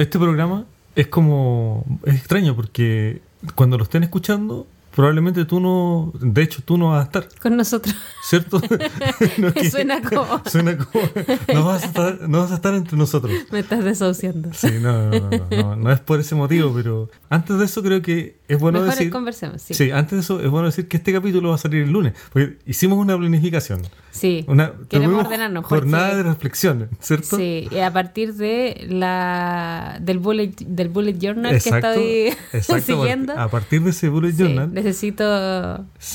Este programa es como. Es extraño porque cuando lo estén escuchando, probablemente tú no. De hecho, tú no vas a estar, Con nosotros. ¿cierto? No es que- Suena como. Suena como. No vas, a estar, no vas a estar entre nosotros. Me estás desahuciando. Sí, no, no, no, no, no, no es por ese motivo, pero antes de eso creo que es bueno Mejor decir. conversemos, sí. Sí, antes de eso es bueno decir que este capítulo va a salir el lunes, porque hicimos una planificación, Sí. una Queremos ordenarnos. jornada porque- de reflexión, ¿cierto? Sí, y a partir de la del bullet del bullet journal Exacto, que estoy exacto, siguiendo. A partir de ese bullet sí, journal, necesito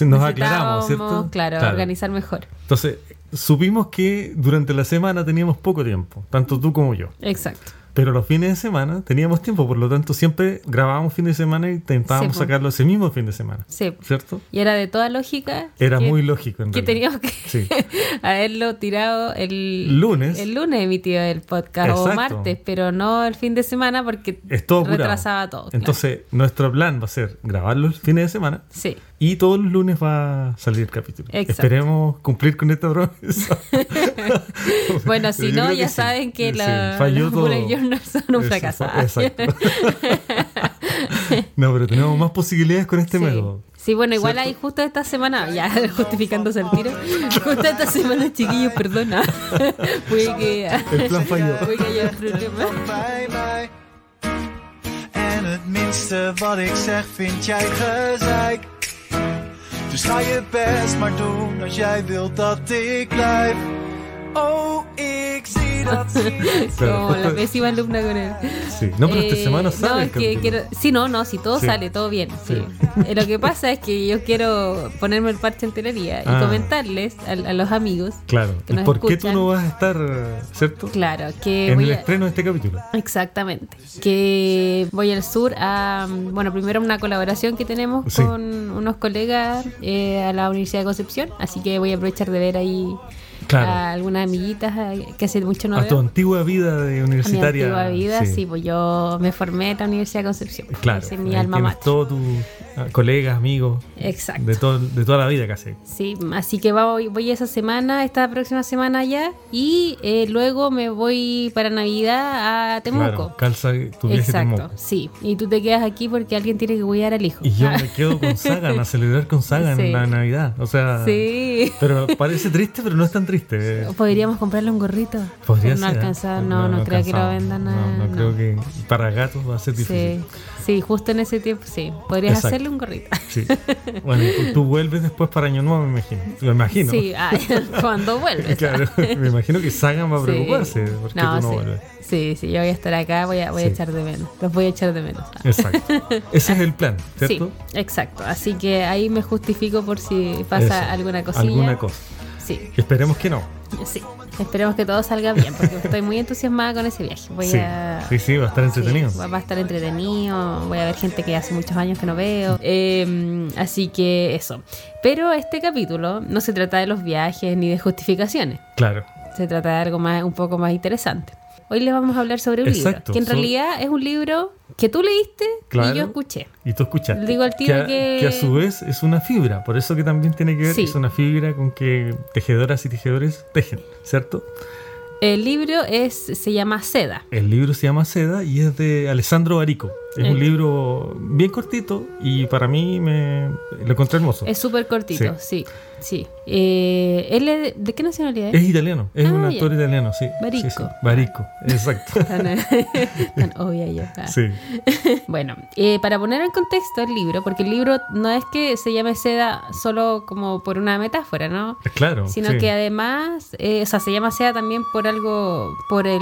nos aclaramos, ¿cierto? Claro, organizar mejor. Entonces, supimos que durante la semana teníamos poco tiempo, tanto tú como yo. Exacto. Pero los fines de semana teníamos tiempo, por lo tanto siempre grabábamos fin de semana y intentábamos Sí, sacarlo ese mismo fin de semana. Sí. ¿Cierto? Y era de toda lógica. Era que- muy lógico en Que realidad. teníamos que Sí. haberlo tirado el Lunes. El lunes emitido el podcast o martes, pero no el fin de semana porque Es todo apurado. retrasaba todo. claro. Entonces, nuestro plan va a ser grabarlo el fin de semana Sí. Y todos los lunes va a salir el capítulo. Exacto. Esperemos cumplir con esta promesa. Bueno, si no, ya sí. saben que Sí, la, falló los son un. Exacto. no, pero tenemos más posibilidades con este Sí. método. Sí, bueno, igual ¿Cierto? hay justo esta semana, ya justificándose el tiro, justo esta semana, chiquillos, perdona, puede que, El plan falló. puede que haya problemas. En het minste wat ik zeg vind jij gezeik. Dus ga je best maar doen als jij wilt dat ik blijf. Oh, ik zie Claro, Como la pésima alumna con él. Sí. No, pero esta Eh, semana no, sale el es que capítulo. quiero, sí, no, no, si todo Sí. sale, todo bien. Sí. Sí. Eh, Lo que pasa es que yo quiero ponerme el parche en telería y Ah. comentarles a, a los amigos, Claro. que ¿Y nos por qué tú no vas a estar, cierto? claro, que En voy el a, estreno de este capítulo. Exactamente. Que voy al sur a, bueno, primero una colaboración que tenemos Sí. con unos colegas eh, a la Universidad de Concepción, así que voy a aprovechar de ver ahí Claro. a algunas amiguitas eh, que hace mucho no a veo. tu antigua vida de A mi universitaria. antigua vida, sí. pues yo me formé en la Universidad de Concepción. Claro. Ese es mi alma mater. todos tus ah, colegas, amigos. Exacto. De, todo, de toda la vida casi. Sí, así que voy, voy esa semana, esta próxima semana ya, y eh, luego me voy para Navidad a Temuco. Claro, calza tu viaje Exacto, Temuco. sí. Y tú te quedas aquí porque alguien tiene que cuidar al hijo. Y yo Ah, me quedo con Sagan, a celebrar con Sagan Sí. en la Navidad. O sea, Sí. pero parece triste, pero no es tan triste. Podríamos comprarle un gorrito. Podría no ser, alcanza, no, no, creo que lo vendan. No, no, creo que para gatos va a ser Sí, difícil. sí, justo en ese tiempo, sí. Podrías Exacto. hacerle un gorrito. Sí. Bueno, tú, tú vuelves después para Año Nuevo, me imagino. Lo imagino. Sí, cuando vuelves. Claro, me imagino que Sagan va a Sí. preocuparse porque No, tú no sí. vuelves. Sí, sí, yo voy a estar acá, voy a, voy a Sí. echar de menos. Los voy a echar de menos. Exacto. Ese es el plan, ¿cierto? Sí, exacto. Así que ahí me justifico por si pasa Eso. alguna cosilla. Alguna cosa. Sí, Esperemos que no. sí. Esperemos que todo salga bien, porque estoy muy entusiasmada con ese viaje. Voy Sí. a... sí, sí, va a estar entretenido. Sí, va a estar entretenido. Voy a ver gente que hace muchos años que no veo. Eh, así que eso. Pero este capítulo no se trata de los viajes ni de justificaciones. Claro. Se trata de algo más, un poco más interesante. Hoy les vamos a hablar sobre un libro. Que en realidad es un libro que tú leíste Claro. y yo escuché. Y tú escuchaste. Digo al tiro que- a su vez es una fibra. Por eso que también tiene que ver, Sí. es una fibra con que tejedoras y tejedores tejen, ¿cierto? El libro es, se llama Seda. El libro se llama Seda y es de Alessandro Barico. Es Eh. un libro bien cortito y para mí me lo encontré hermoso. Es súper cortito, sí. sí, Eh, ¿Él es de, de qué nacionalidad Es es? italiano, es Ah, un ya. actor italiano, sí. Barico. Sí, sí. Barico, exacto. Tan, tan obvia yo. Ah. sí. Bueno, eh, para poner en contexto el libro, porque el libro no es que se llame Seda solo como por una metáfora, ¿no? Claro. Sino que además, eh, o sea, se llama Seda también por algo, por el,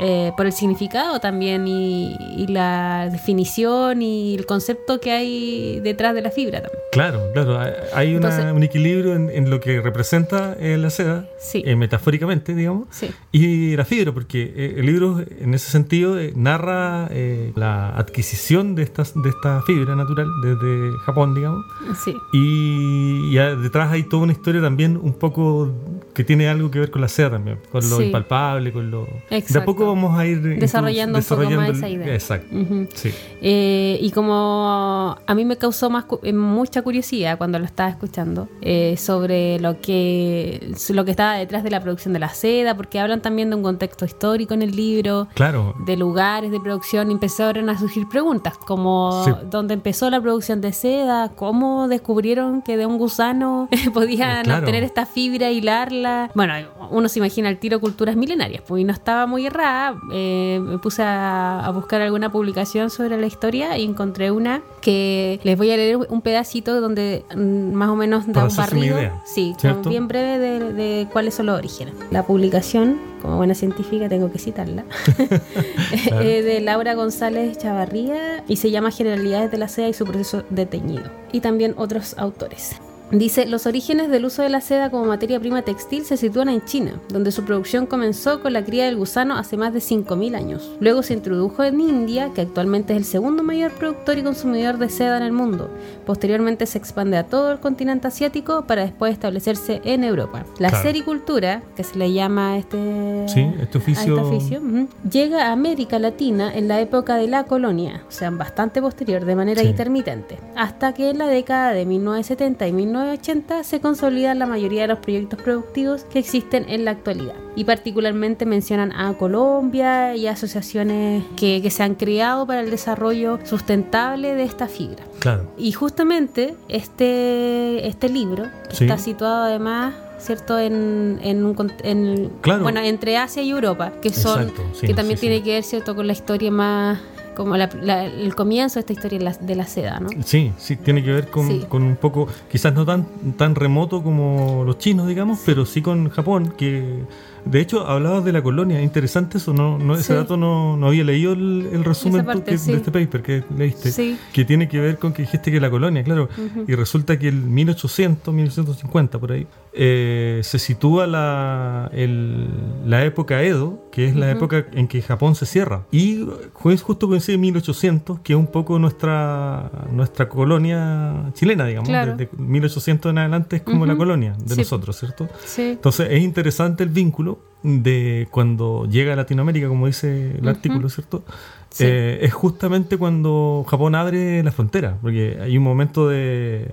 eh, por el significado también y, y la definición y el concepto que hay detrás de la fibra también. Claro, claro. hay- una- Entonces- un equilibrio en, en lo que representa eh, la seda, Sí. eh, metafóricamente, digamos, Sí. y la fibra, porque eh, el libro en ese sentido narra la adquisición de, estas, de esta fibra natural desde Japón, digamos, Sí. y detrás hay toda una historia también un poco que tiene algo que ver con la seda también, con lo impalpable, con lo... De a Exacto. poco vamos a ir incluso Desarrollando un poco más desarrollando esa idea. Exacto. Sí. Eh, y como a mí me causó más eh, mucha curiosidad cuando lo estaba escuchando eh, sobre lo que lo que estaba detrás de la producción de la seda, porque hablan también de un contexto histórico en el libro, Claro, de lugares de producción, y empezaron a surgir preguntas como Sí. dónde empezó la producción de seda, cómo descubrieron que de un gusano podían Eh, claro. obtener esta fibra, hilarla. Bueno, uno se imagina el tiro culturas milenarias, pues y no estaba muy errada. Eh, me puse a, a buscar alguna publicación sobre la historia y encontré una que les voy a leer un pedacito donde mm, más o menos da un barrido. idea, Sí, bien breve de, de cuáles son los orígenes. La publicación, como buena científica, tengo que citarla. Claro. De Laura González Chavarría y se llama Generalidades de la seda y su proceso de teñido. Y también otros autores. Dice, los orígenes del uso de la seda como materia prima textil se sitúan en China, donde su producción comenzó con la cría del gusano hace más de 5.000 años. Luego se introdujo en India, que actualmente es el segundo mayor productor y consumidor de seda en el mundo. Posteriormente se expande a todo el continente asiático para después establecerse en Europa. La Claro. sericultura, que se le llama a este, Sí, este oficio- a este oficio, ujú, llega a América Latina en la época de la colonia, o sea, bastante posterior, de manera Sí. intermitente, hasta que en la década de 1970 y 1980 se consolidan la mayoría de los proyectos productivos que existen en la actualidad. Y particularmente mencionan a Colombia y asociaciones que, que se han creado para el desarrollo sustentable de esta fibra. claro. Y justamente este, este libro, Sí. está situado además, ¿cierto? En, en un en- Claro. bueno, entre Asia y Europa, que son, Exacto, sí, que también sí, tiene sí. que ver, ¿cierto? Con la historia más, como la- la- el comienzo de esta historia de la, seda, ¿no? Sí, sí, tiene que ver con, Sí. con un poco, quizás no tan, tan remoto como los chinos, digamos, pero sí con Japón, que de hecho hablabas de la colonia, interesante eso, no, no ese Sí. dato no, no había leído el, el resumen parte, que- sí. de este paper que leíste, Sí. que tiene que ver con que dijiste que la colonia, claro, y resulta que en 1800, 1850 por ahí, eh, se sitúa la, el- la época Edo, que es la época en que Japón se cierra. Y ju- justo coincide en 1800, que es un poco nuestra, nuestra colonia chilena, digamos. Claro. Desde 1800 en adelante es como Ujú. la colonia de Sí. nosotros, ¿cierto? Sí. Entonces es interesante el vínculo de cuando llega a Latinoamérica, como dice el Ujú. artículo, ¿cierto? Sí. Eh, es justamente cuando Japón abre la frontera, porque hay un momento de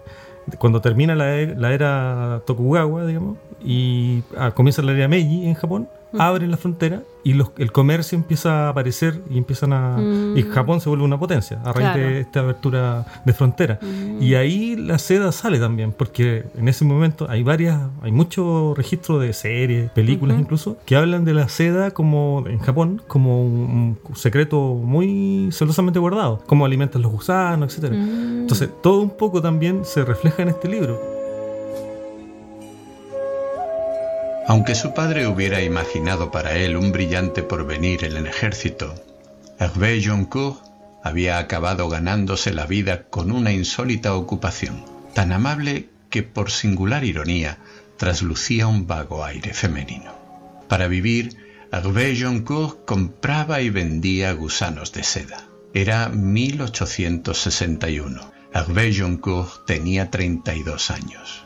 cuando termina la, e- la era Tokugawa, digamos, y ah, comienza la era Meiji en Japón, abren la frontera y los- el comercio empieza a aparecer y empiezan a... Mm. Y Japón se vuelve una potencia a raíz Claro. de esta abertura de frontera. Mm. Y ahí la seda sale también, porque en ese momento hay varias, hay mucho registro de series, películas Ujú. incluso, que hablan de la seda como en Japón, como un, un secreto muy celosamente guardado, cómo alimentan los gusanos, etcétera. Mm. Entonces, todo un poco también se refleja en este libro. Aunque su padre hubiera imaginado para él un brillante porvenir en el ejército, Hervé Joncourt había acabado ganándose la vida con una insólita ocupación, tan amable que por singular ironía traslucía un vago aire femenino. Para vivir, Hervé Joncourt compraba y vendía gusanos de seda. Era 1861. Hervé Joncourt tenía 32 años.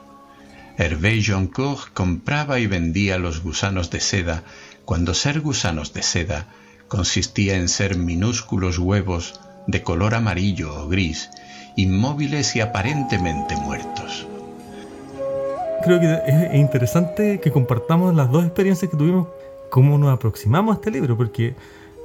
Hervé Joncourt compraba y vendía los gusanos de seda cuando ser gusanos de seda consistía en ser minúsculos huevos de color amarillo o gris, inmóviles y aparentemente muertos. Creo que es interesante que compartamos las dos experiencias que tuvimos, cómo nos aproximamos a este libro, porque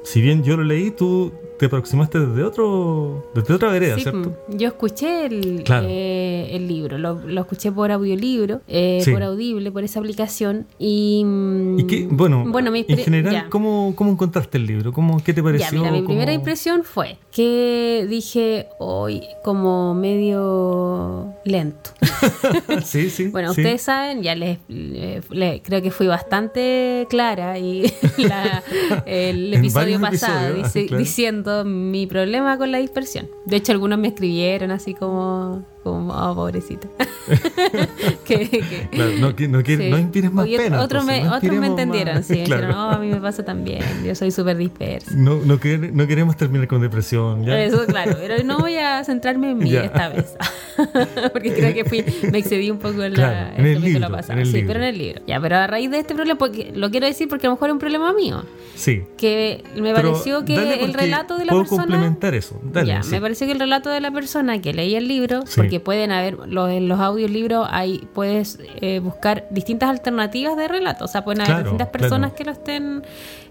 si bien yo lo leí, tú te aproximaste desde otro desde otra vereda, Sí, ¿cierto? mm, yo escuché el, Claro. eh, el libro, lo, lo escuché por audiolibro, eh, Sí. por audible, por esa aplicación. Y, mm, Y bueno, bueno en general, ya. ¿cómo, ¿cómo encontraste el libro? ¿Cómo, ¿Qué te pareció? Ya, mira, mi ¿Cómo- primera impresión fue que dije hoy como medio lento. sí, sí. Bueno, sí. ustedes saben, ya les, le- le- creo que fui bastante clara y la- el episodio pasado dice- claro. diciendo mi problema con la dispersión. De hecho, algunos me escribieron así como como, oh, pobrecita. que, que- Claro, no, que- no, que- sí. no inspires más Oye, pena. Otros me, no entendieron, más- sí. Claro. Dijeron, no, a mí me pasa también. Yo soy súper dispersa. No, no, quer- no queremos terminar con depresión. ¿ya? Eso, claro, pero no voy a centrarme en mí Ya. esta vez. porque creo que fui, me excedí un poco en, la, Claro, en el libro, pasado. en el sí, libro. pero en el libro. Ya, pero a raíz de este problema, porque lo quiero decir porque a lo mejor es un problema mío. Sí. Que me Pero pareció que el relato de la puedo persona. complementar eso. Dale, ya, sí. me pareció que el relato de la persona que leía el libro, Sí. porque pueden haber, los, en los audiolibros hay, puedes eh, buscar distintas alternativas de relato, o sea, pueden haber Claro, distintas personas claro. que lo estén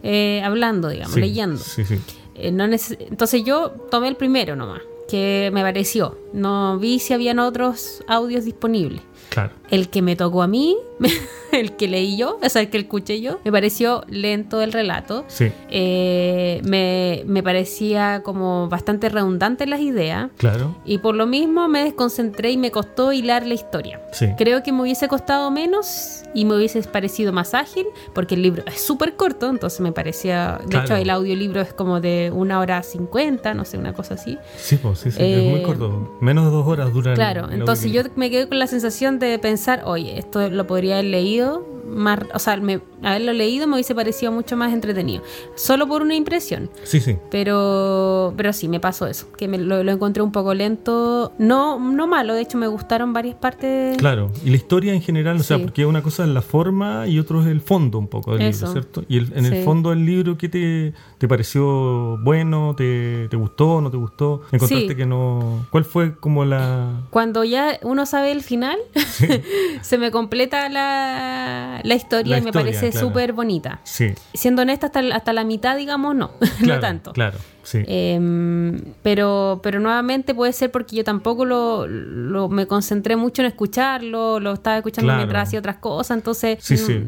eh, hablando, digamos, Sí, leyendo. Sí, sí. Eh, no Entonces yo tomé el primero nomás, que me pareció. No vi si habían otros audios disponibles. Claro. El que me tocó a mí, el que leí yo, o sea, el que escuché yo, me pareció lento el relato. Sí, Eh, me, me parecía como bastante redundante las ideas. claro. Y por lo mismo me desconcentré y me costó hilar la historia. Sí. Creo que me hubiese costado menos y me hubiese parecido más ágil, porque el libro es súper corto, entonces me parecía. De Claro. hecho, el audiolibro es como de una hora cincuenta, no sé, una cosa así. Sí, pues, sí, sí, Eh, es muy corto. Menos de dos horas dura el- Claro, el entonces yo me quedé con la sensación de pensar, oye, esto lo podría haber leído más, o sea, me- haberlo leído me hubiese parecido mucho más entretenido, solo por una impresión. Sí, sí. Pero, pero sí, me pasó eso, que me, lo, lo encontré un poco lento, no, no malo, de hecho me gustaron varias partes. Claro, y la historia en general, o sea, Sí. porque una cosa es la forma y otro es el fondo un poco del Eso. libro, ¿cierto? Y el- en el fondo del libro, ¿qué te, te pareció bueno? ¿Te, te gustó? ¿No te gustó? ¿Encontraste Sí. que no...? ¿Cuál fue como la...? Cuando ya uno sabe el final, se me completa la, la historia La y me historia, parece claro. súper bonita. Sí, Siendo honesta, hasta, hasta la mitad, digamos, no, claro, no tanto. Claro, sí. Em, pero, pero nuevamente puede ser porque yo tampoco lo, lo- me concentré mucho en escucharlo, lo estaba escuchando Claro. mientras hacía otras cosas, entonces Sí, mm, sí.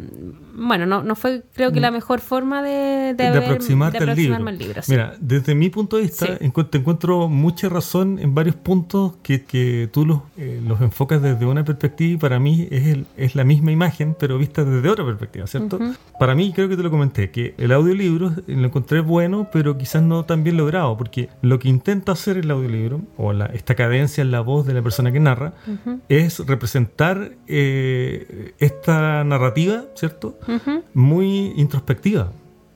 bueno, no, no fue creo que la mejor forma de, de, de haber- aproximarte de al libro. al libro. Mira, desde mi punto de vista, te encuentro mucha razón en varios puntos que, que tú los, eh, los enfocas desde una perspectiva y para mí es, el- es la misma imagen, pero vista desde otra perspectiva, ¿cierto? Para mí, creo que te lo comenté, que el audiolibro eh, lo encontré bueno, pero quizás no tan bien logrado, porque lo que intenta hacer el audiolibro, o la, esta cadencia en la voz de la persona que narra, es representar eh, esta narrativa, ¿cierto? Muy introspectiva.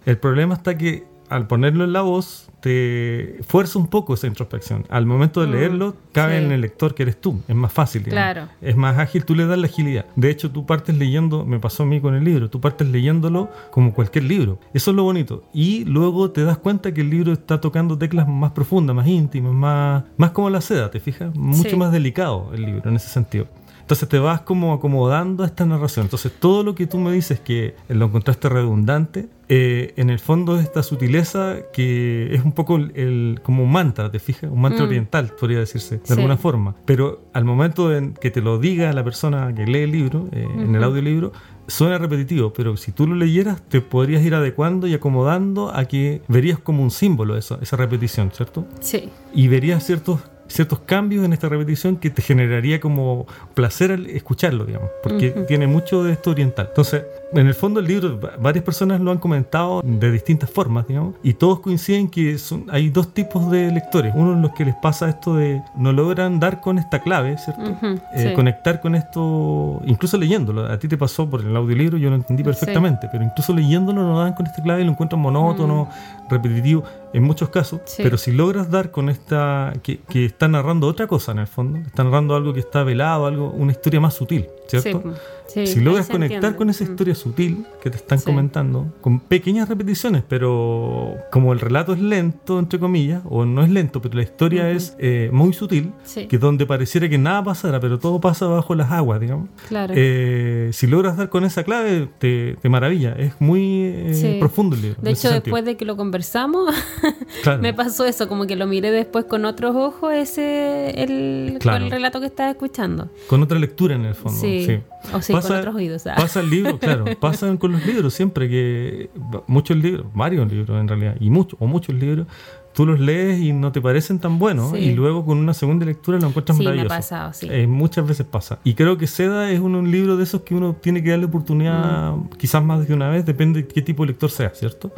El problema está que al ponerlo en la voz te fuerza un poco esa introspección. Al momento de Mm, leerlo, cabe sí. en el lector que eres tú. Es más fácil. digamos. Claro. Es más ágil, tú le das la agilidad. De hecho, tú partes leyendo, me pasó a mí con el libro, tú partes leyéndolo como cualquier libro. Eso es lo bonito. Y luego te das cuenta que el libro está tocando teclas más profundas, más íntimas, más, más como la seda, ¿te fijas? Mucho Sí. más delicado el libro en ese sentido. Entonces te vas como acomodando a esta narración. Entonces todo lo que tú me dices que lo encontraste redundante, eh, en el fondo es esta sutileza que es un poco el, el- como un mantra, ¿te fijas? Un mantra Mm. oriental, podría decirse, de Sí. alguna forma. Pero al momento en que te lo diga la persona que lee el libro, eh, en el audiolibro, suena repetitivo, pero si tú lo leyeras, te podrías ir adecuando y acomodando a que verías como un símbolo eso, esa repetición, ¿cierto? Sí, y verías ciertos ciertos cambios en esta repetición que te generaría como placer al escucharlo, digamos, porque tiene mucho de esto oriental. Entonces, en el fondo el libro, va- varias personas lo han comentado de distintas formas, digamos, y todos coinciden que son, hay dos tipos de lectores. Uno en los que les pasa esto de no logran dar con esta clave, ¿cierto? Eh, sí. conectar con esto, incluso leyéndolo. A ti te pasó por el audiolibro, yo lo entendí perfectamente, pero incluso leyéndolo no dan con esta clave y lo encuentran monótono, repetitivo en muchos casos. Sí. Pero si logras dar con esta, que, que está narrando otra cosa en el fondo, está narrando algo que está velado, algo, una historia más sutil, ¿cierto? Sí, sí, si logras conectar entiende. con esa Mm. historia sutil que te están Sí. comentando, con pequeñas repeticiones, pero como el relato es lento, entre comillas, o no es lento, pero la historia Ujú. es eh, muy sutil, Sí. que donde pareciera que nada pasara, pero todo pasa bajo las aguas, digamos. Claro. Eh, si logras dar con esa clave, te, te maravilla. Es muy eh, profundo el libro. De hecho, después de que lo conversamos, Claro. me pasó eso, como que lo miré después con otros ojos, ese el, Claro. con el relato que estaba escuchando. Con otra lectura en el fondo. Sí. O sí, con otros oídos. Pasa el libro, claro. Pasan con los libros siempre que muchos libros, varios libros en realidad, y muchos, o muchos libros, tú los lees y no te parecen tan buenos, Sí. y luego con una segunda lectura lo encuentras Sí, me ha maravilloso. pasado, sí. Eh, muchas veces pasa. Y creo que Seda es un, un libro de esos que uno tiene que darle oportunidad, Mm. quizás más de una vez, depende de qué tipo de lector sea, ¿cierto?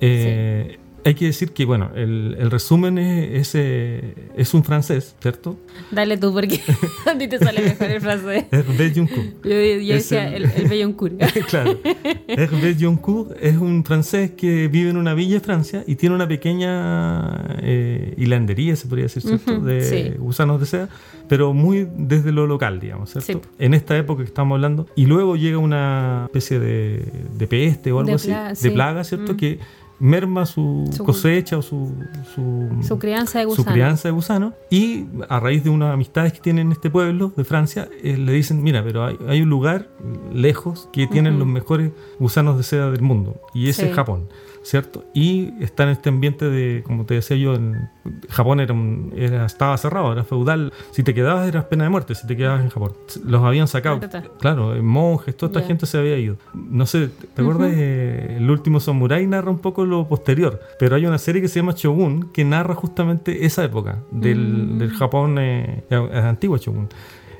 Eh, hay que decir que, bueno, el, el resumen es, es, eh, es, un francés, ¿cierto? Dale tú, porque a ti te sale mejor el francés. Hervé Joncourt. Yo, yo decía el, el Belloncourt. claro. Hervé Joncourt es un francés que vive en una villa de Francia y tiene una pequeña eh, hilandería, se podría decir, ¿cierto? Ujú, de sí. gusanos de seda, pero muy desde lo local, digamos, ¿cierto? Sí. En esta época que estamos hablando. Y luego llega una especie de, de peste o algo De así, plaga, de sí. plaga, ¿cierto? Mm. Que merma su, Su- cosecha o su, su, Su crianza de su gusano. crianza de gusano y a raíz de unas amistades que tienen en este pueblo de Francia eh, le dicen mira pero hay, hay un lugar lejos que tienen los mejores gusanos de seda del mundo y ese Sí. es Japón cierto y está en este ambiente de como te decía yo en Japón era, un- era- estaba cerrado era feudal. Si te quedabas eras pena de muerte si te quedabas en Japón. Los habían sacado. Claro monjes toda esta Ya. gente se había ido. No sé te acuerdas Ujú. Eh, el último samurai narra un poco lo posterior pero hay una serie que se llama Shogun que narra justamente esa época del, Mm. del Japón eh, eh, antiguo Shogun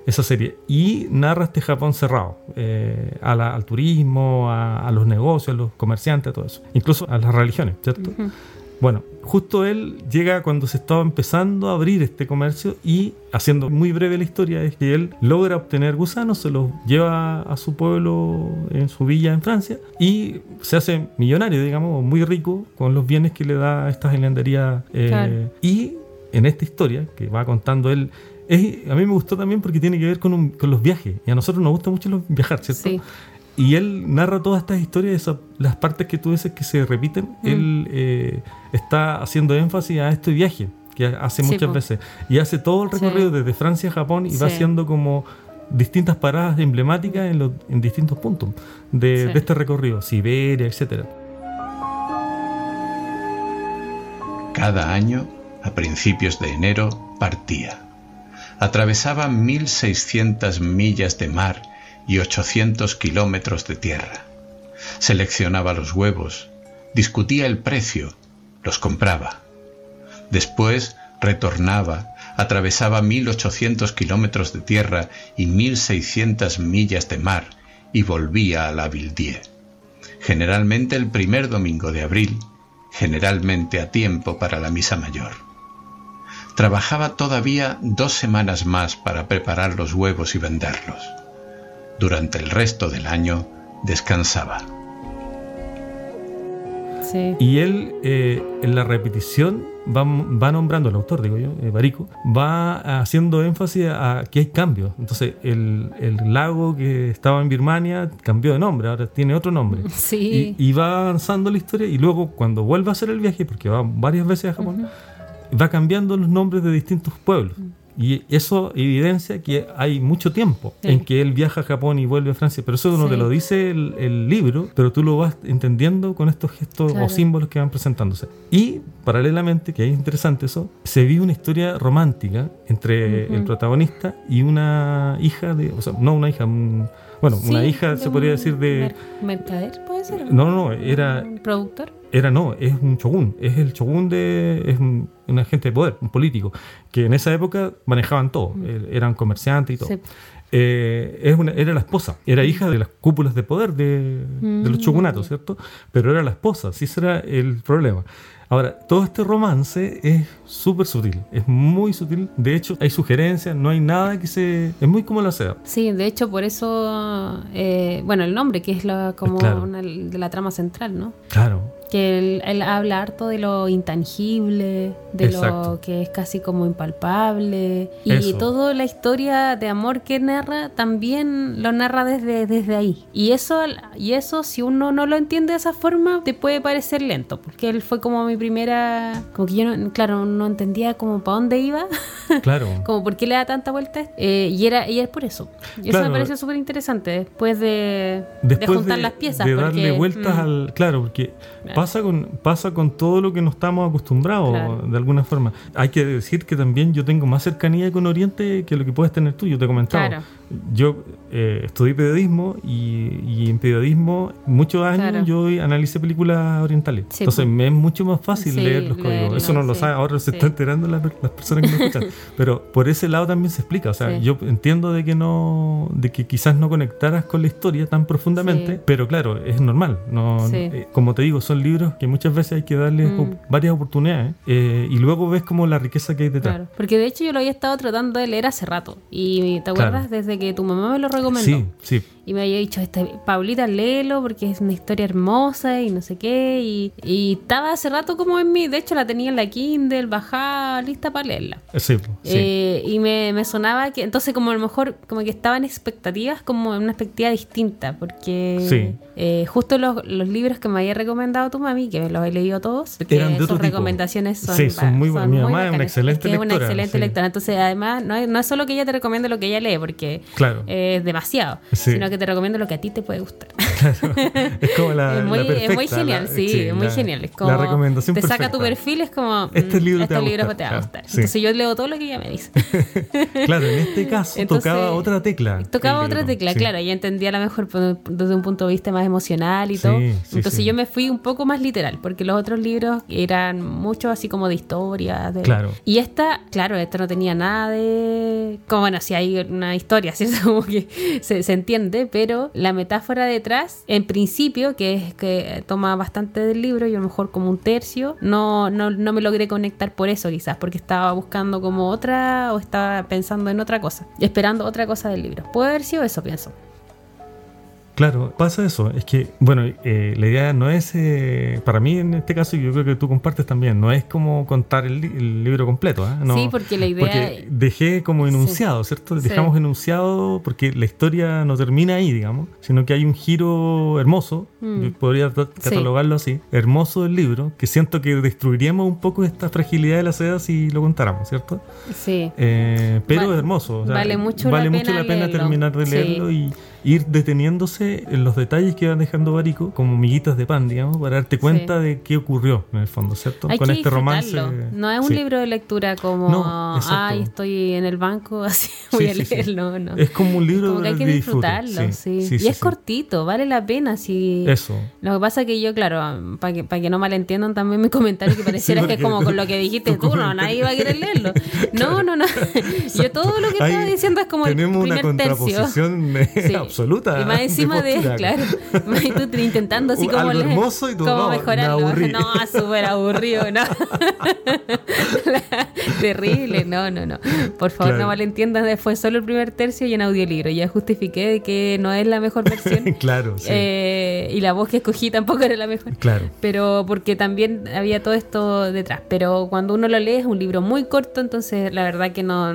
esa serie y narra este Japón cerrado eh, a la- al turismo a, a los negocios a los comerciantes a todo eso incluso a las religiones ¿cierto? Ujú. Bueno, justo él llega cuando se estaba empezando a abrir este comercio y, haciendo muy breve la historia, es que él logra obtener gusanos, se los lleva a su pueblo, en su villa en Francia, y se hace millonario, digamos, muy rico con los bienes que le da a estas hilanderías. eh, Claro. Y en esta historia que va contando él, es- a mí me gustó también porque tiene que ver con, un- con los viajes, y a nosotros nos gusta mucho los- viajar, ¿cierto? Sí. Y él narra todas estas historias, esas- las partes que tú dices que se repiten. Mm. Él eh, está haciendo énfasis a este viaje que hace Sí, muchas po. veces. Y hace todo el Sí. recorrido desde Francia a Japón y va haciendo como distintas paradas emblemáticas en, los- en distintos puntos de, Sí. de este recorrido. Siberia, etcétera. Cada año, a principios de enero, partía. Atravesaba 1.600 millas de mar y 800 kilómetros de tierra. Seleccionaba los huevos, discutía el precio, los compraba. Después retornaba, atravesaba 1.800 kilómetros de tierra y 1.600 millas de mar y volvía a la Vildie. Generalmente el primer domingo de abril, generalmente a tiempo para la misa mayor. Trabajaba todavía dos semanas más para preparar los huevos y venderlos. Durante el resto del año descansaba. Sí. Y él, eh, en la repetición, va, va nombrando, el autor, digo yo, eh, Barico, va haciendo énfasis a que hay cambios. Entonces, el, el lago que estaba en Birmania cambió de nombre, ahora tiene otro nombre. Sí. Y, y va avanzando la historia y luego cuando vuelve a hacer el viaje, porque va varias veces a Japón, va cambiando los nombres de distintos pueblos. Y eso evidencia que hay mucho tiempo Sí. en que él viaja a Japón y vuelve a Francia. Pero eso no Sí. te lo dice el, el libro, pero tú lo vas entendiendo con estos gestos Claro. o símbolos que van presentándose. Y paralelamente, que es interesante eso, se vive una historia romántica entre el protagonista y una hija de, o sea, no una hija, un- bueno, una hija se podría decir de... mer- ¿Mercader puede ser? No, no, no, era, ¿Un productor? Era no, es un shogun, es el shogun de es un, un agente de poder, un político, que en esa época manejaban todo, eh, eran comerciantes y todo. Sí. Eh, es una- era la esposa, era hija de las cúpulas de poder de, de los Mm. shogunatos, ¿cierto? Pero era la esposa, sí ese era el problema. Ahora, todo este romance es súper sutil, es muy sutil. De hecho, hay sugerencias, no hay nada que se... Es muy como la seda. Sí, de hecho, por eso, eh, bueno, el nombre, que es la, como Claro. una de la trama central, ¿no? Claro, Que él, él habla harto de lo intangible, de Exacto. lo que es casi como impalpable. Y Eso. toda la historia de amor que narra también lo narra desde, desde ahí. Y eso, y eso, si uno no lo entiende de esa forma, te puede parecer lento. Porque él fue como mi primera. Como que yo, no, claro, no entendía como para dónde iba. claro. como por qué le da tanta vuelta. Eh, y, era, y es por eso. Y eso me pareció súper interesante. Después de, de Después juntar las piezas. de darle vueltas mm, al claro porque Claro. pasa con pasa con todo lo que no estamos acostumbrados Claro. de alguna forma hay que decir que también yo tengo más cercanía con Oriente que lo que puedes tener tú yo te comentaba Claro. yo eh, estudié periodismo y, y en periodismo muchos años yo analicé películas orientales Sí, entonces pues. me es mucho más fácil Sí, leer los códigos leerlo, eso no lo sí, sabe ahora se sí. está enterando las, las personas que me escuchan pero por ese lado también se explica o sea yo entiendo de que no de que quizás no conectaras con la historia tan profundamente pero claro es normal no eh, como te digo son libros que muchas veces hay que darles Mm. op- varias oportunidades eh, y luego ves como la riqueza que hay detrás. Claro, porque de hecho yo lo había estado tratando de leer hace rato. Y te Claro. acuerdas desde que tu mamá me lo recomendó. Sí, sí. Y me había dicho, este, Paulita, léelo porque es una historia hermosa y no sé qué. Y, y estaba hace rato como en mí. De hecho, la tenía en la Kindle, bajada, lista para leerla. Sí, sí. Eh, y me, me sonaba que, entonces, como a lo mejor, como que estaba en expectativas, como en una expectativa distinta. Porque Sí. eh, justo los, los libros que me había recomendado tu mami, que los he leído todos, Eran de sus recomendaciones son, Sí, son muy buenas. Mi mamá es una excelente que es una lectora, excelente lectora. Entonces, además, no es, no es solo que ella te recomiende lo que ella lee, porque Claro. es demasiado, sino que te recomiendo lo que a ti te puede gustar. es como la, es, muy, la es muy genial, la- sí, es muy la- genial. Es como la recomendación te saca perfecta. tu perfil, es como Este mm, libro te va a libro gustar, te va a gustar. sí. Entonces yo leo todo lo que ella me dice. Claro, en este caso Entonces, tocaba otra tecla. Tocaba otra libro, tecla, sí. claro. Ella entendía a lo mejor desde un punto de vista más emocional y Sí, todo. Entonces yo me fui un poco más literal, porque los otros libros eran mucho así como de historia. de- Claro. Y esta, claro, esta no tenía nada de... Como bueno, si hay una historia, ¿cierto? Como que se, se entiende, pero la metáfora detrás, en principio, que es que toma bastante del libro y a lo mejor como un tercio, no, no, no me logré conectar por eso quizás, porque estaba buscando como otra o estaba pensando en otra cosa, esperando otra cosa del libro. Puede haber sido eso, pienso. Claro, pasa eso. Es que, bueno, eh, la idea no es, eh, para mí en este caso, y yo creo que tú compartes también, no es como contar el, li- el libro completo. ¿ah? No, Sí, porque la idea- Porque dejé como enunciado, ¿cierto? Sí. Dejamos enunciado porque la historia no termina ahí, digamos, sino que hay un giro hermoso, Mm. podría ta- catalogarlo así, hermoso del libro, que siento que destruiríamos un poco esta fragilidad de la seda si lo contáramos, ¿cierto? Sí. Eh, pero Vale- es hermoso. o sea, vale mucho vale la mucho pena la pena leerlo. terminar de leerlo y ir deteniéndose en los detalles que van dejando Barico, como miguitas de pan, digamos, para darte cuenta de qué ocurrió en el fondo, ¿cierto? Hay Con que este romance. No es un Sí. libro de lectura como, No, ay, estoy en el banco, así voy a leerlo. No. Es como un libro Como que hay que disfrutarlo, sí. y es cortito, vale la pena. Si... Eso. Lo que pasa es que yo, claro, para que, para que no malentiendan también mi comentario, que pareciera que es como con lo que dijiste tú, no, nadie va a querer leerlo. No, no, no. Yo todo lo que estaba diciendo es como el Tenemos una primer tercio. Absoluta. Y más encima de, claro, tú intentando así como, algo le- hermoso y tú, como no, me mejorarlo. aburrí. No, súper aburrido, no. Terrible, no, no, no. Por favor, Claro. no malentiendan, fue solo el primer tercio y en audiolibro. Ya justifiqué de que no es la mejor versión. claro, sí. Eh, y la voz que escogí tampoco era la mejor. claro. Pero porque también había todo esto detrás. Pero cuando uno lo lee es un libro muy corto, entonces la verdad que no,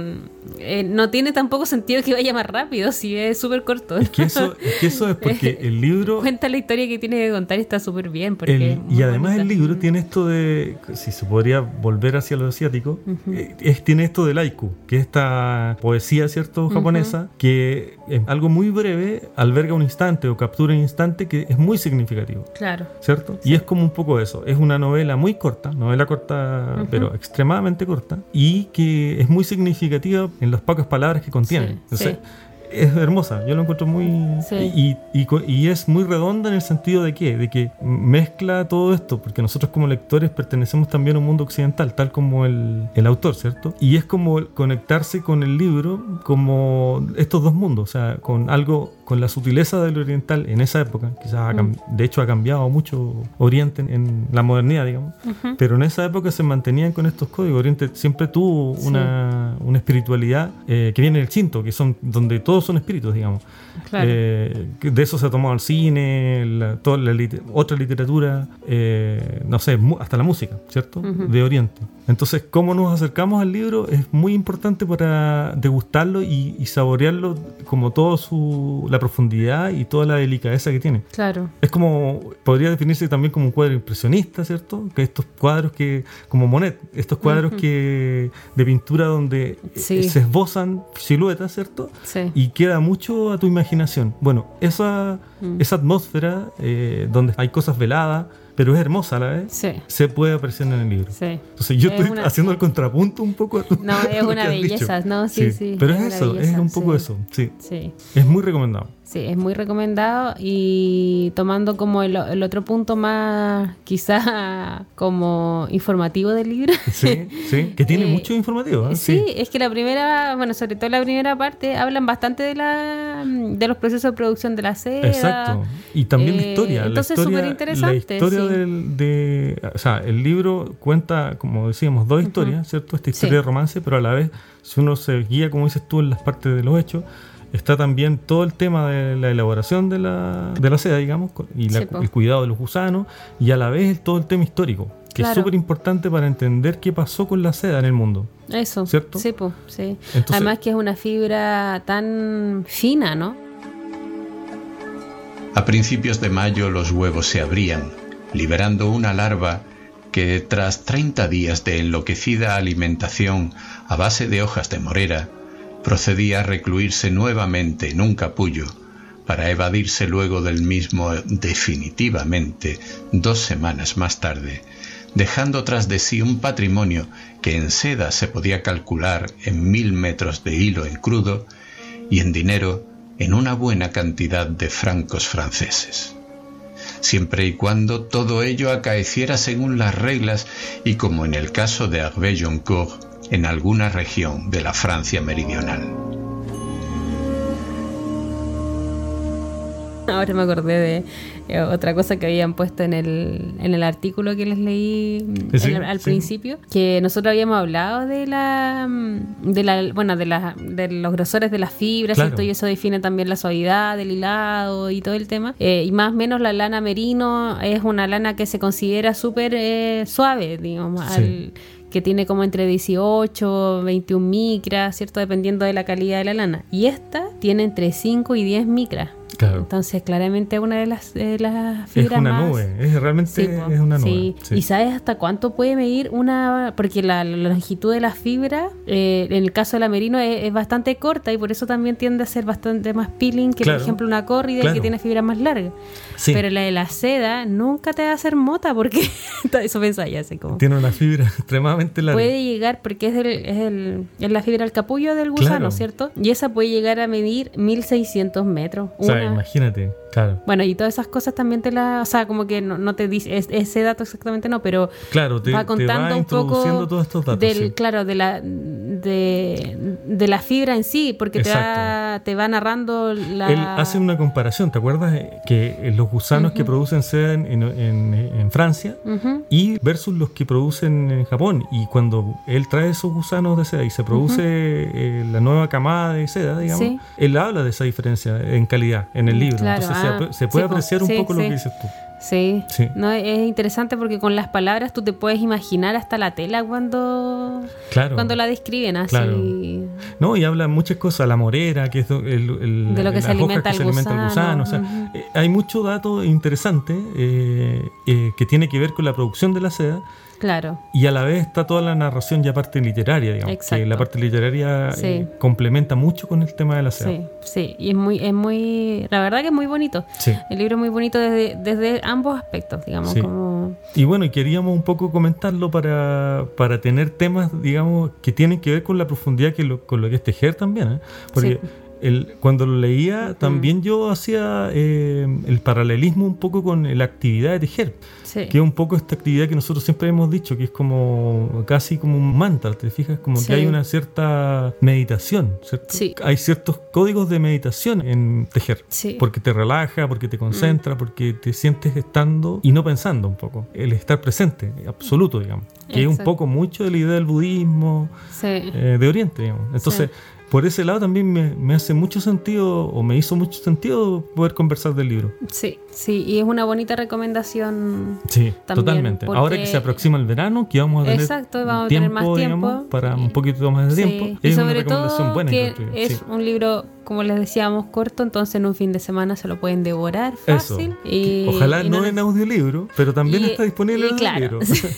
eh, no tiene tampoco sentido que vaya más rápido si es súper corto. Es que, eso, es que eso es porque el libro Cuenta la historia que tiene que contar y está súper bien. Porque El- y además bonita. el libro tiene esto de, si se podría volver hacia lo asiático, eh, es- tiene esto del haiku, que es esta poesía, ¿cierto?, japonesa, que es algo muy breve, alberga un instante o captura un instante que es muy significativo. Claro. ¿Cierto? Y es como un poco eso. Es una novela muy corta, novela corta, pero extremadamente corta, y que es muy significativa en las pocas palabras que contiene. Sí, Entonces, sí. Es hermosa, yo lo encuentro muy... Sí. Y, y es muy redonda en el sentido de que, de que mezcla todo esto, porque nosotros como lectores pertenecemos también a un mundo occidental, tal como el, el autor, ¿cierto? Y es como conectarse con el libro como estos dos mundos, o sea, con algo, con la sutileza del oriental en esa época, quizás ha de hecho ha cambiado mucho Oriente en, en la modernidad, digamos, pero en esa época se mantenían con estos códigos. Oriente siempre tuvo Sí. una, una espiritualidad eh, que viene del Shinto, que son donde todos son espíritus, digamos. Claro. Eh, de eso se ha tomado el cine, la- toda la otra literatura, eh, no sé, hasta la música, ¿cierto? De Oriente. Entonces, cómo nos acercamos al libro es muy importante para degustarlo y, y saborearlo como toda su, la profundidad y toda la delicadeza que tiene. Claro. Es como, podría definirse también como un cuadro impresionista, ¿cierto? Que estos cuadros que, como Monet, estos cuadros que de pintura donde Sí. eh, se esbozan siluetas, ¿cierto? Sí. Y queda mucho a tu imaginación. Bueno, esa, Mm. esa atmósfera eh, donde hay cosas veladas, pero es hermosa a la vez, Sí. se puede apreciar en el libro. Sí. Entonces yo Es estoy una- haciendo el contrapunto un poco a tu- No, es una belleza. dicho. No, sí, sí. Pero es eso, es un poco eso, sí. Sí. Es muy recomendado. Sí, es muy recomendado y tomando como el, el otro punto más quizá como informativo del libro. Sí, sí, que tiene Eh, mucho informativo. ¿eh? Sí, es que la primera, bueno, sobre todo la primera parte, hablan bastante de la de los procesos de producción de la seda. Exacto. Y también la Eh, historia. entonces, la historia, superinteresante, La historia sí. del, de. O sea, el libro cuenta, como decíamos, dos historias, ¿cierto? Esta historia Sí. de romance, pero a la vez, si uno se guía, como dices tú, en las partes de los hechos, está también todo el tema de la elaboración de la, de la seda, digamos, y la- Sí, el cuidado de los gusanos, y a la vez todo el tema histórico, que es súper importante para entender qué pasó con la seda en el mundo. Eso. ¿Cierto? Sí, po, sí. Entonces- Además que es una fibra tan fina, ¿no? A principios de mayo los huevos se abrían, liberando una larva que tras 30 días de enloquecida alimentación a base de hojas de morera, procedía a recluirse nuevamente en un capullo para evadirse luego del mismo definitivamente dos semanas más tarde, dejando tras de sí un patrimonio que en seda se podía calcular en mil metros de hilo en crudo y en dinero en una buena cantidad de francos franceses. Siempre y cuando todo ello acaeciera según las reglas y como en el caso de Hervé Joncourt, en alguna región de la Francia meridional. Ahora me acordé de eh, otra cosa que habían puesto en el, en el artículo que les leí mm, Sí, en- al sí. principio, que nosotros habíamos hablado de la mm, de la bueno de la, de los grosores de las fibras, Claro. ¿cierto? Y eso define también la suavidad del hilado y todo el tema. Eh, y más o menos la lana merino es una lana que se considera súper eh, suave, digamos, Sí. al- que tiene como entre 18, 21 micras, ¿cierto? Dependiendo de la calidad de la lana. Y esta tiene entre 5 y 10 micras. Claro. Entonces, claramente es una de las, las Es fibras una más... nube, es realmente Sí, es una nube. sí. sí. ¿Y sabes hasta cuánto puede medir una...? Porque la, la longitud de la fibra, eh, en el caso de la merino, es, es bastante corta y por eso también tiende a ser bastante más peeling que, Claro, por ejemplo, una córrida claro. que tiene fibras más largas. Sí. Pero la de la seda nunca te va a hacer mota porque... eso ya así como... Tiene una fibra extremadamente larga. Puede llegar, porque es, el, es, el, es la fibra del capullo del gusano. ¿cierto? Y esa puede llegar a medir 1600 metros. o sea, Una- imagínate, claro. Bueno, y todas esas cosas también te las. O sea, como que no, no te dice. es- ese dato exactamente no, pero. Claro, te, va te contando va un poco todos estos datos. del, sí. claro, de la de, de la fibra en sí, porque te va, te va narrando la. Él hace una comparación, ¿te acuerdas? Eh, Que eh, los gusanos que producen seda en, en- en- en Francia y versus los que producen en Japón. Y cuando él trae esos gusanos de seda y se produce eh, la nueva camada de seda, digamos, Sí. él habla de esa diferencia en calidad en el libro. Claro, Entonces ah, se, puede sí, po, apreciar un sí, poco lo sí. que dices tú. Sí. Sí. No, es interesante porque con las palabras tú te puedes imaginar hasta la tela cuando, Claro. cuando la describen así. Claro. No, y habla muchas cosas, la morera, que es el, el- De lo que se alimenta que el se alimenta el gusano, o sea, eh, hay mucho dato interesante eh, eh, que tiene que ver con la producción de la seda Claro. y a la vez está toda la narración ya parte literaria, digamos. Que Exacto. la parte literaria Sí. eh, complementa mucho con el tema de la seda. Sí, sí. Y es muy, es muy. La verdad que es muy bonito. Sí. El libro es muy bonito desde, desde ambos aspectos, digamos. Sí. Como, Y bueno, y queríamos un poco comentarlo para, para tener temas, digamos, que tienen que ver con la profundidad que lo- con lo que es tejer también. ¿eh? Porque Sí. El, cuando lo leía, también yo hacía eh, el paralelismo un poco con la actividad de tejer. sí. Que es un poco esta actividad que nosotros siempre hemos dicho, que es como casi como un mantra, ¿te fijas? Como Sí. que hay una cierta meditación, ¿cierto? Sí. Hay ciertos códigos de meditación en tejer. Porque te relaja, porque te concentra, porque te sientes estando y no pensando un poco. El estar presente, absoluto, digamos. Que es un Exacto. poco mucho de la idea del budismo eh, de Oriente, digamos. Entonces, por ese lado también me, me hace mucho sentido, o me hizo mucho sentido poder conversar del libro. sí, sí. Y es una bonita recomendación. Sí, También, totalmente. Ahora que se aproxima el verano, que vamos a tener, Exacto, vamos a tener más tiempo. para un poquito más de Sí. tiempo. Y es una sobre recomendación todo buena. que es Sí. un libro, como les decíamos, corto, entonces en un fin de semana se lo pueden devorar Eso. fácil. Y, Ojalá y no en audiolibro, pero también y- está disponible en claro, audiolibro.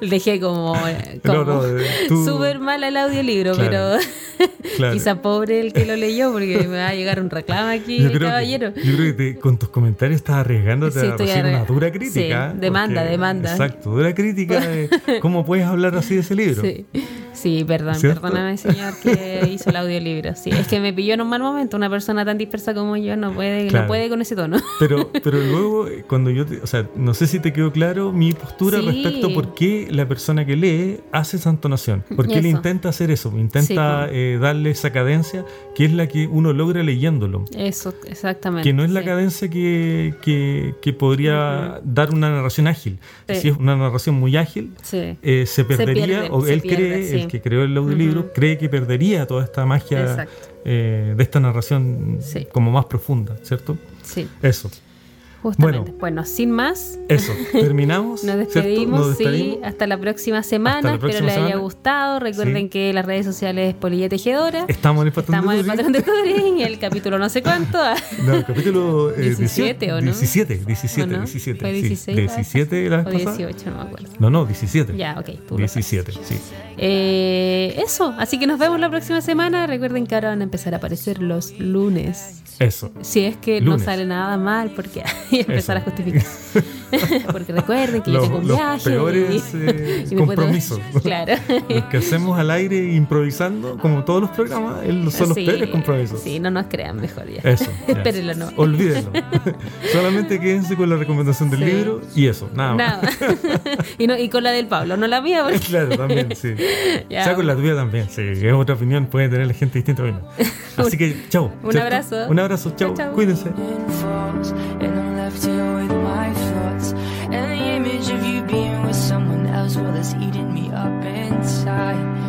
Dejé como, No, como no, eh, tú- súper mal el audiolibro, Claro, pero claro. quizá pobre el que lo leyó porque me va a llegar un reclamo aquí, Yo creo, caballero. que, yo creo que te- con tus comentarios estás arriesgándote Sí, a recibir una dura crítica. sí, demanda, porque- demanda. Exacto, dura crítica de cómo puedes hablar así de ese libro. Sí. Sí, perdón, ¿Cierto? perdóname, señor, que hizo el audiolibro. Sí, es que me pilló en un mal momento. Una persona tan dispersa como yo no puede, Claro. no puede con ese tono. Pero, pero luego, eh, cuando yo, te- o sea, no sé si te quedó claro mi postura Sí. respecto a por qué la persona que lee hace esa entonación. ¿Por qué él Eso. intenta hacer eso? Intenta Sí, eh, darle esa cadencia que es la que uno logra leyéndolo. Eso, exactamente. Que no es la sí. cadencia que, que, que podría dar una narración ágil. Sí. Si es una narración muy ágil, Sí. eh, se perdería, pierde, o él pierde, cree, el que creó el audiolibro, cree que perdería toda esta magia eh, de esta narración como más profunda, ¿cierto? Sí, Eso, justamente. Bueno. Bueno, sin más, eso. Terminamos. Nos despedimos, Nos sí, despedimos. hasta la próxima semana. La Espero próxima les haya gustado. Recuerden Sí. que las redes sociales es Polilla Tejedora. Estamos en el patrón Estamos en el de patrón de Turing, el capítulo no sé cuánto. No, el capítulo eh, 17, ¿o no? 17, 17, ¿O no? 17. ¿Fue sí. 16 la vez 17 la O pasada. 18, no me acuerdo. No, no, 17. Ya, ok. tú lo 17, sí. Eh, eso, así que nos vemos la próxima semana. Recuerden que ahora van a empezar a aparecer los lunes. Eso. Si es que Lunes. no sale nada mal, porque y empezar Eso. a justificar. porque recuerden que yo Los- tengo un los viaje. peores, y- eh, y me puedo- compromisos. Claro. Los que hacemos al aire improvisando, como todos los programas, él- son los Sí, peores compromisos. Sí, no nos crean mejor ya. Eso. ya. Espérenlo, no. Olvídenlo. Solamente quédense con la recomendación del Sí. libro y eso, nada más. Nada. y, no, y con la del Pablo, no la mía. porque- Claro, también, sí. Ya. O sea, con la tuya también, sí. Es otra opinión, puede tener la gente distinta opinión. Así que, chao. Un ¿cierto? abrazo. Un abrazo, chao. Cuídense. Left here with my thoughts. And the image of you being with someone else, well, it's eating me up inside.